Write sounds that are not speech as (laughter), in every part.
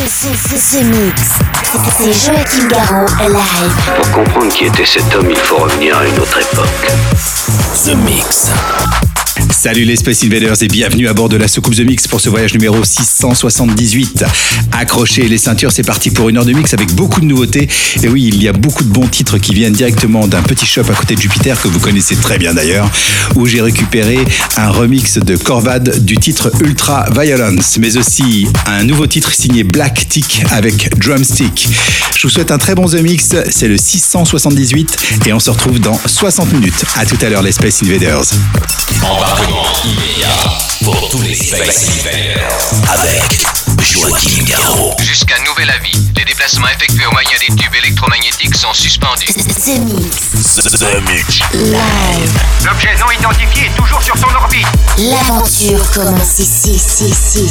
The, Mix. C'est Joachim Garraud, live. Pour comprendre qui était cet homme, il faut revenir à une autre époque. The Mix. Salut les Space Invaders et bienvenue à bord de la soucoupe The Mix pour ce voyage numéro 678. Accrochez les ceintures, c'est parti pour une heure de mix avec beaucoup de nouveautés. Et oui, il y a beaucoup de bons titres qui viennent directement d'un petit shop à côté de Jupiter que vous connaissez très bien d'ailleurs, où j'ai récupéré un remix de Corvad du titre Ultra Violence, mais aussi un nouveau titre signé Black Tick avec Drumstick. Je vous souhaite un très bon The Mix, c'est le 678 et on se retrouve dans 60 minutes. À tout à l'heure les Space Invaders. Pour tous les Space avec Joachim Garraud. Jusqu'à nouvel avis, les déplacements effectués au moyen des tubes électromagnétiques sont suspendus. The Mix. The Mix. Live. L'objet non identifié est toujours sur son orbite. L'aventure commence ici, ici, ici,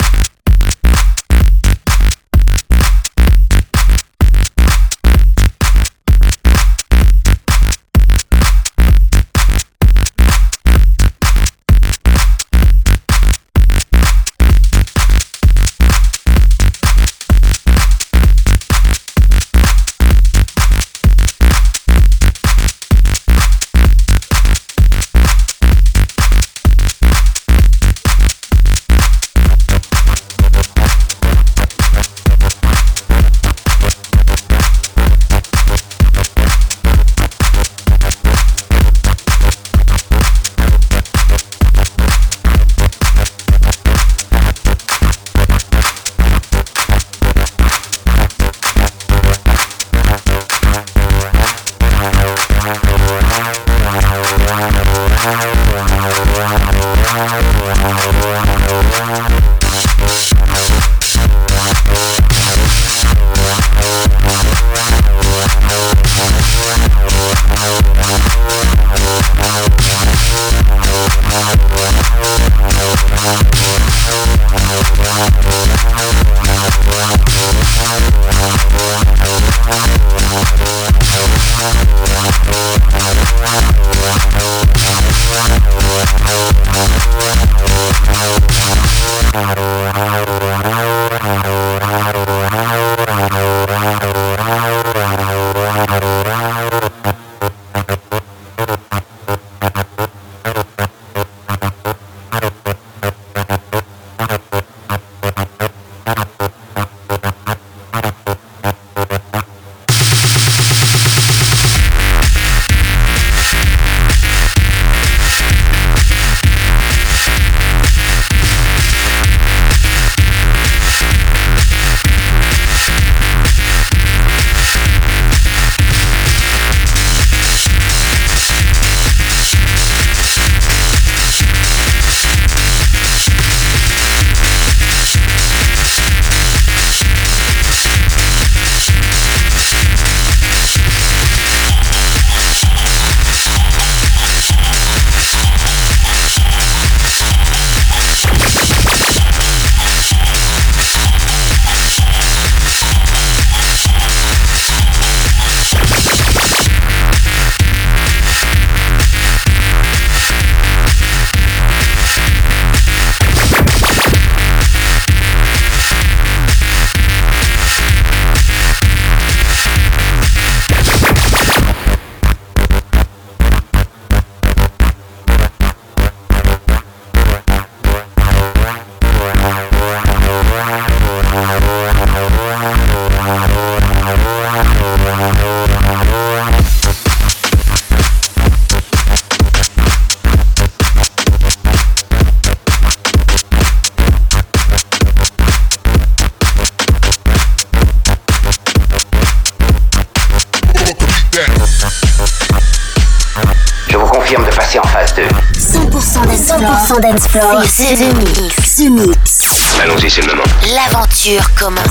C'est The Mix. Allons-y, c'est le moment. L'aventure commence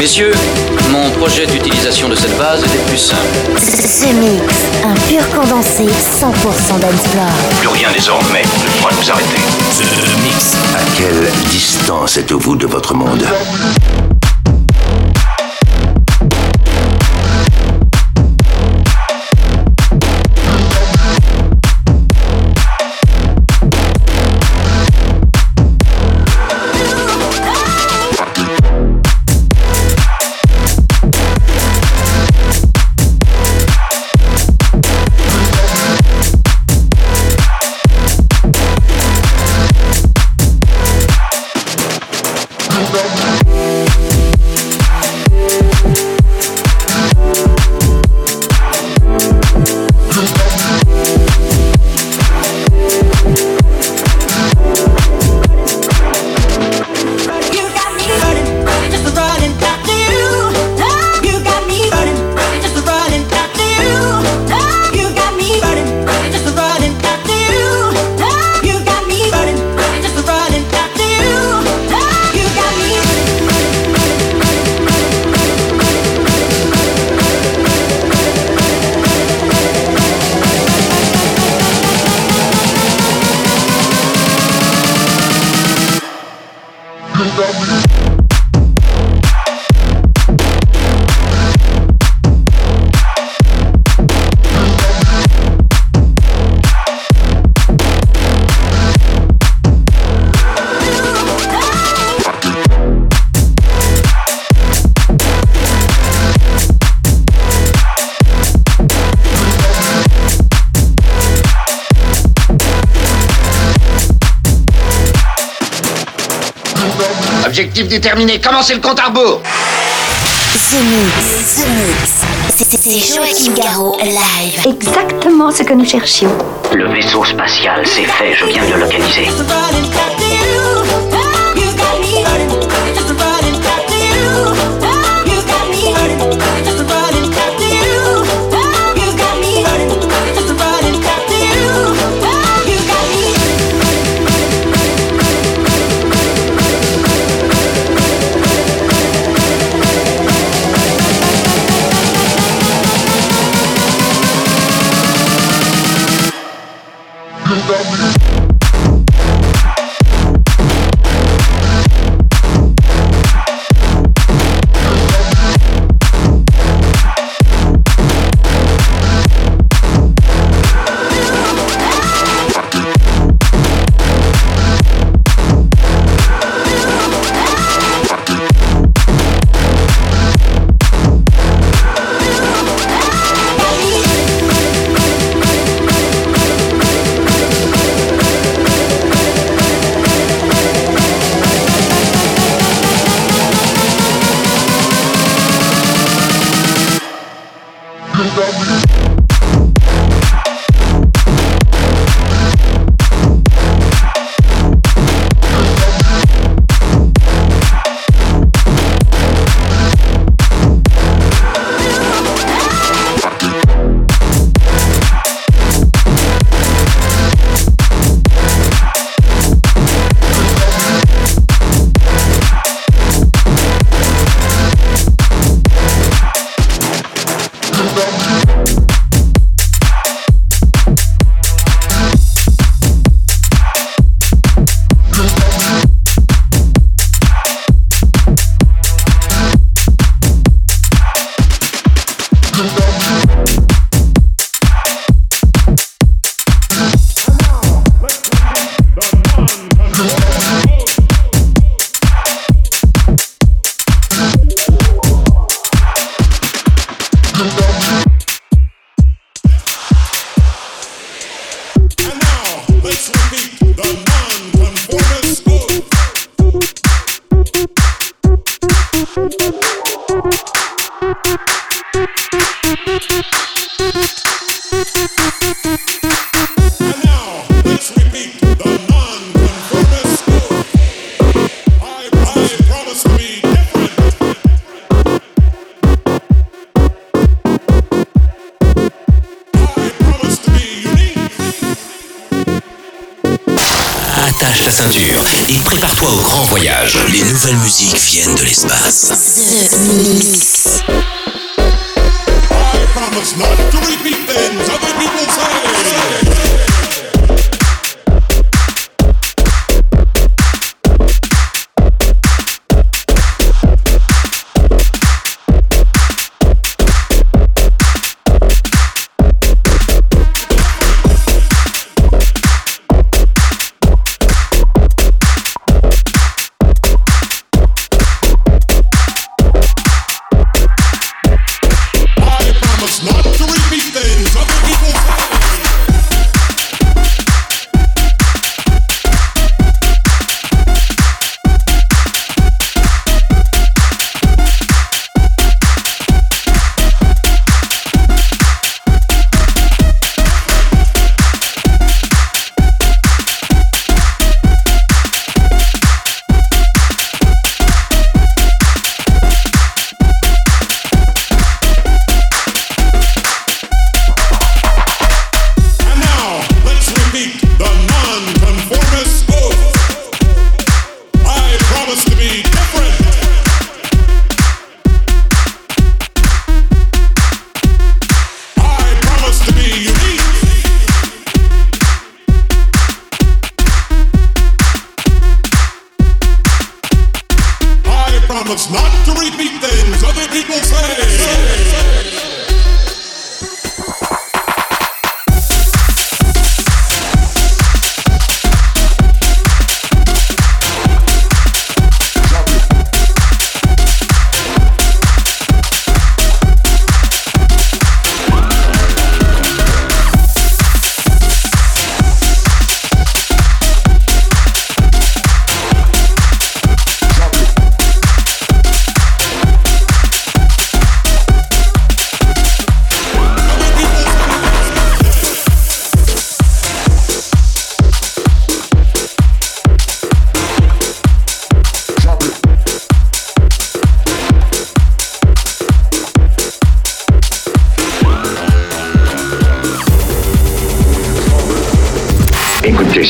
Messieurs, mon projet d'utilisation de cette base est plus simple. Ce mix, un pur condensé 100% dancefloor. Plus rien désormais ne pourra nous arrêter. The Mix. À quelle distance êtes-vous de votre monde? Déterminé, commencez le compte à rebours? The Mix, The Mix. C'est Joachim Garraud live. Exactement ce que nous cherchions. Le vaisseau spatial, c'est fait, je viens de le localiser.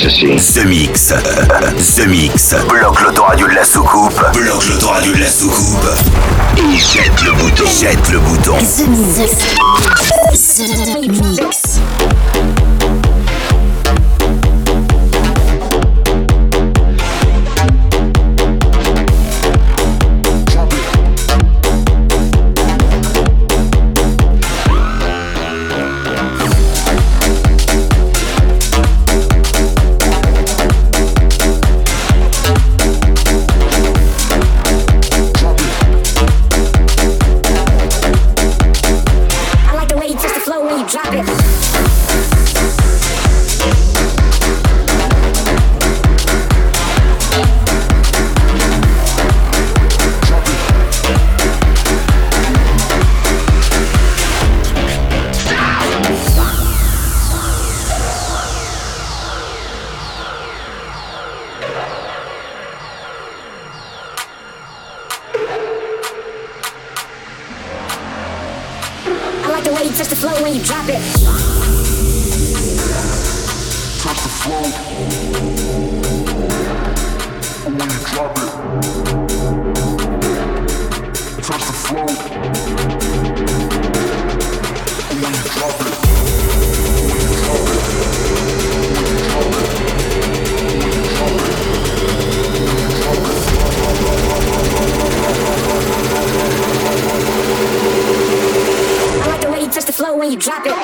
ceci. The Mix. The Mix. Bloque l'autoradio de la soucoupe. Bloque l'autoradio de la soucoupe. Et jette le bouton. Jette le bouton. The Mix. you drop it.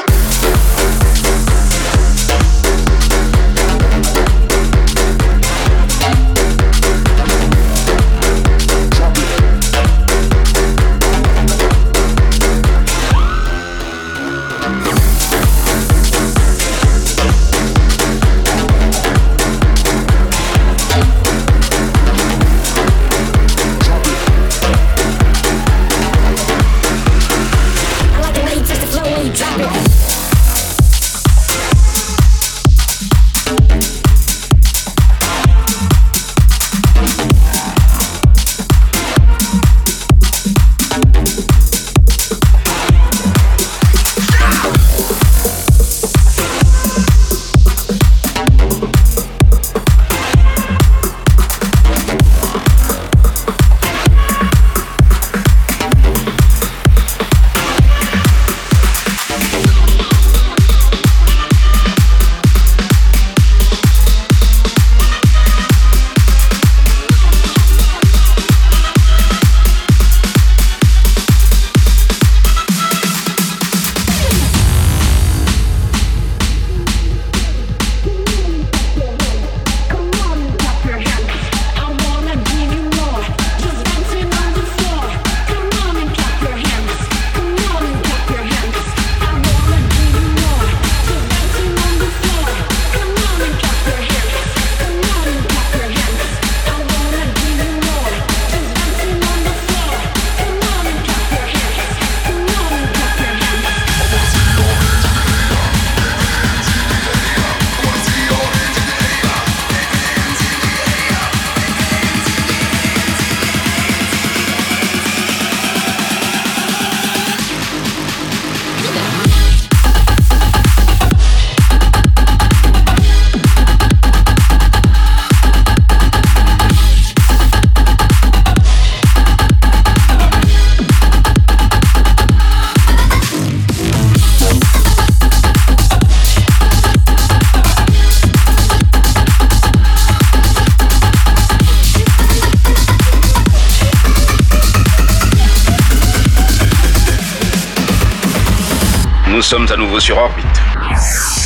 Nouveau sur orbite.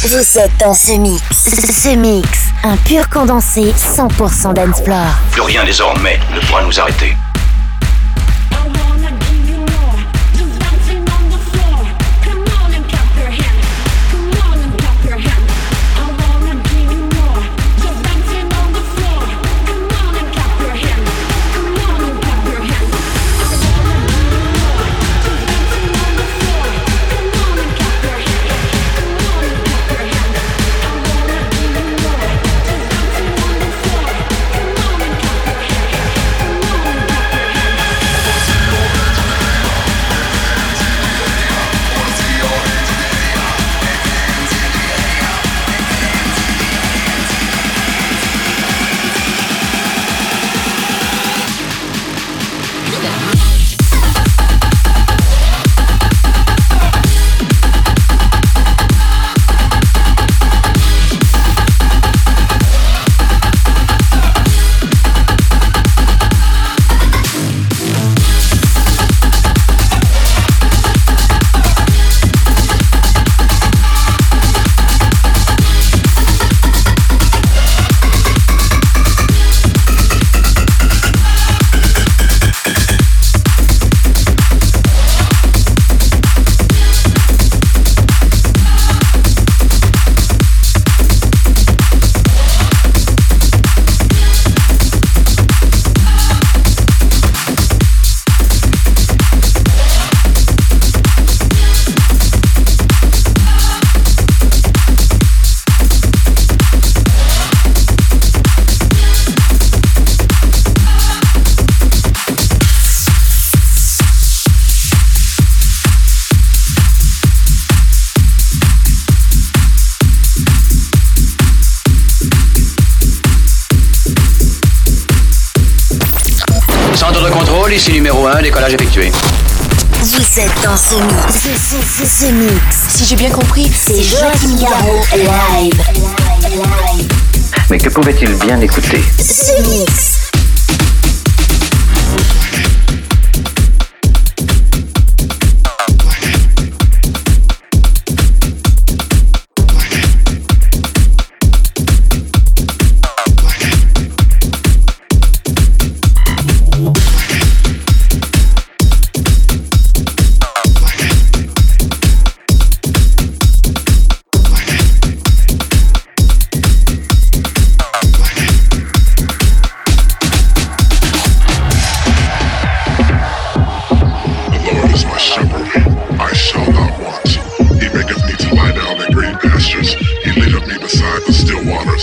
Vous êtes dans ce mix. Ce mix, un pur condensé 100% d'Ensplore. Plus rien désormais ne pourra nous arrêter. Décollage effectué. Vous êtes dans ce mix. Ce, ce, ce mix. Si j'ai bien compris, c'est Joachim Garraud live. live. Mais que pouvait-il bien écouter? Ce mix.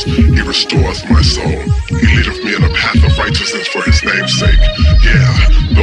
He restoreth my soul. He leadeth me in a path of righteousness for his name's sake. Yeah,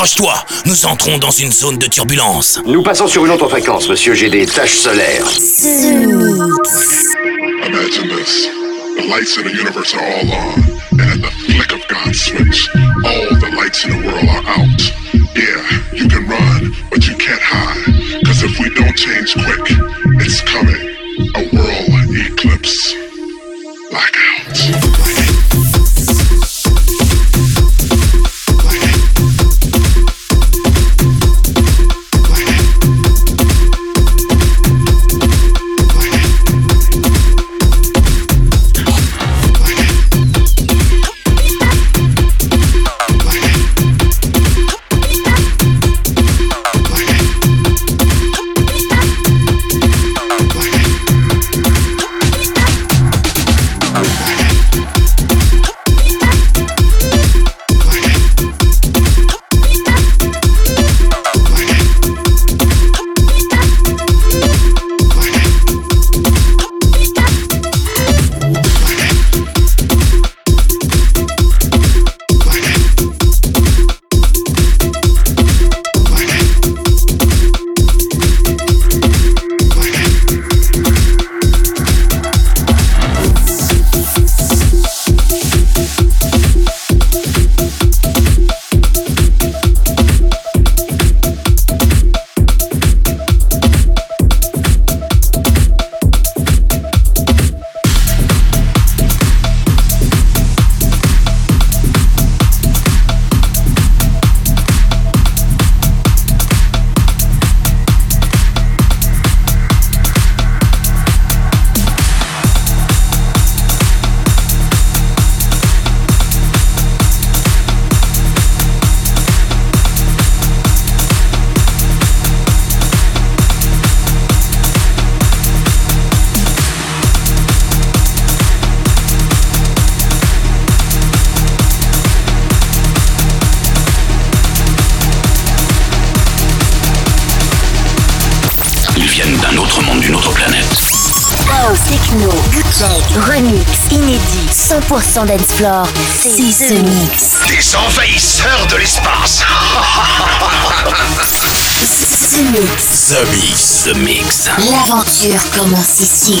Accroche-toi, nous entrons dans une zone de turbulence. Nous passons sur une autre fréquence, monsieur. J'ai des taches solaires. Imagine this. The lights in the universe are all on. And at the flick of God's switch, all the lights in the world are out. Yeah, you can run, but you can't hide. Cause if we don't change quick. Remix, inédit, 100% dance floor. C'est ce mix. Des envahisseurs de l'espace (laughs) Ce mix. The Mix. The Mix. L'aventure commence ici.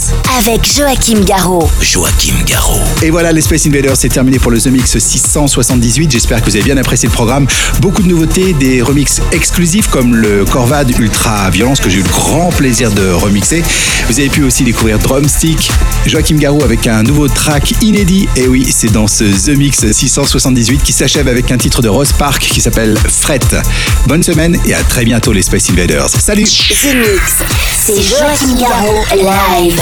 Avec Joachim Garraud. Joachim Garraud. Et voilà, les Space Invaders, c'est terminé pour le The Mix 678. J'espère que vous avez bien apprécié le programme. Beaucoup de nouveautés, des remixes exclusifs comme le Corvad Ultra Violence que j'ai eu le grand plaisir de remixer. Vous avez pu aussi découvrir Drumstick, Joachim Garou avec un nouveau track inédit. Et oui, c'est dans ce The Mix 678 qui s'achève avec un titre de Rose Park qui s'appelle Fret. Bonne semaine et à très bientôt les Space Invaders. Salut The Mix. C'est Joachim Garraud. Live,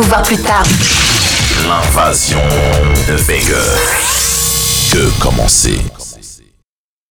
Vous voir plus tard. L'invasion de Vega. Que commencer?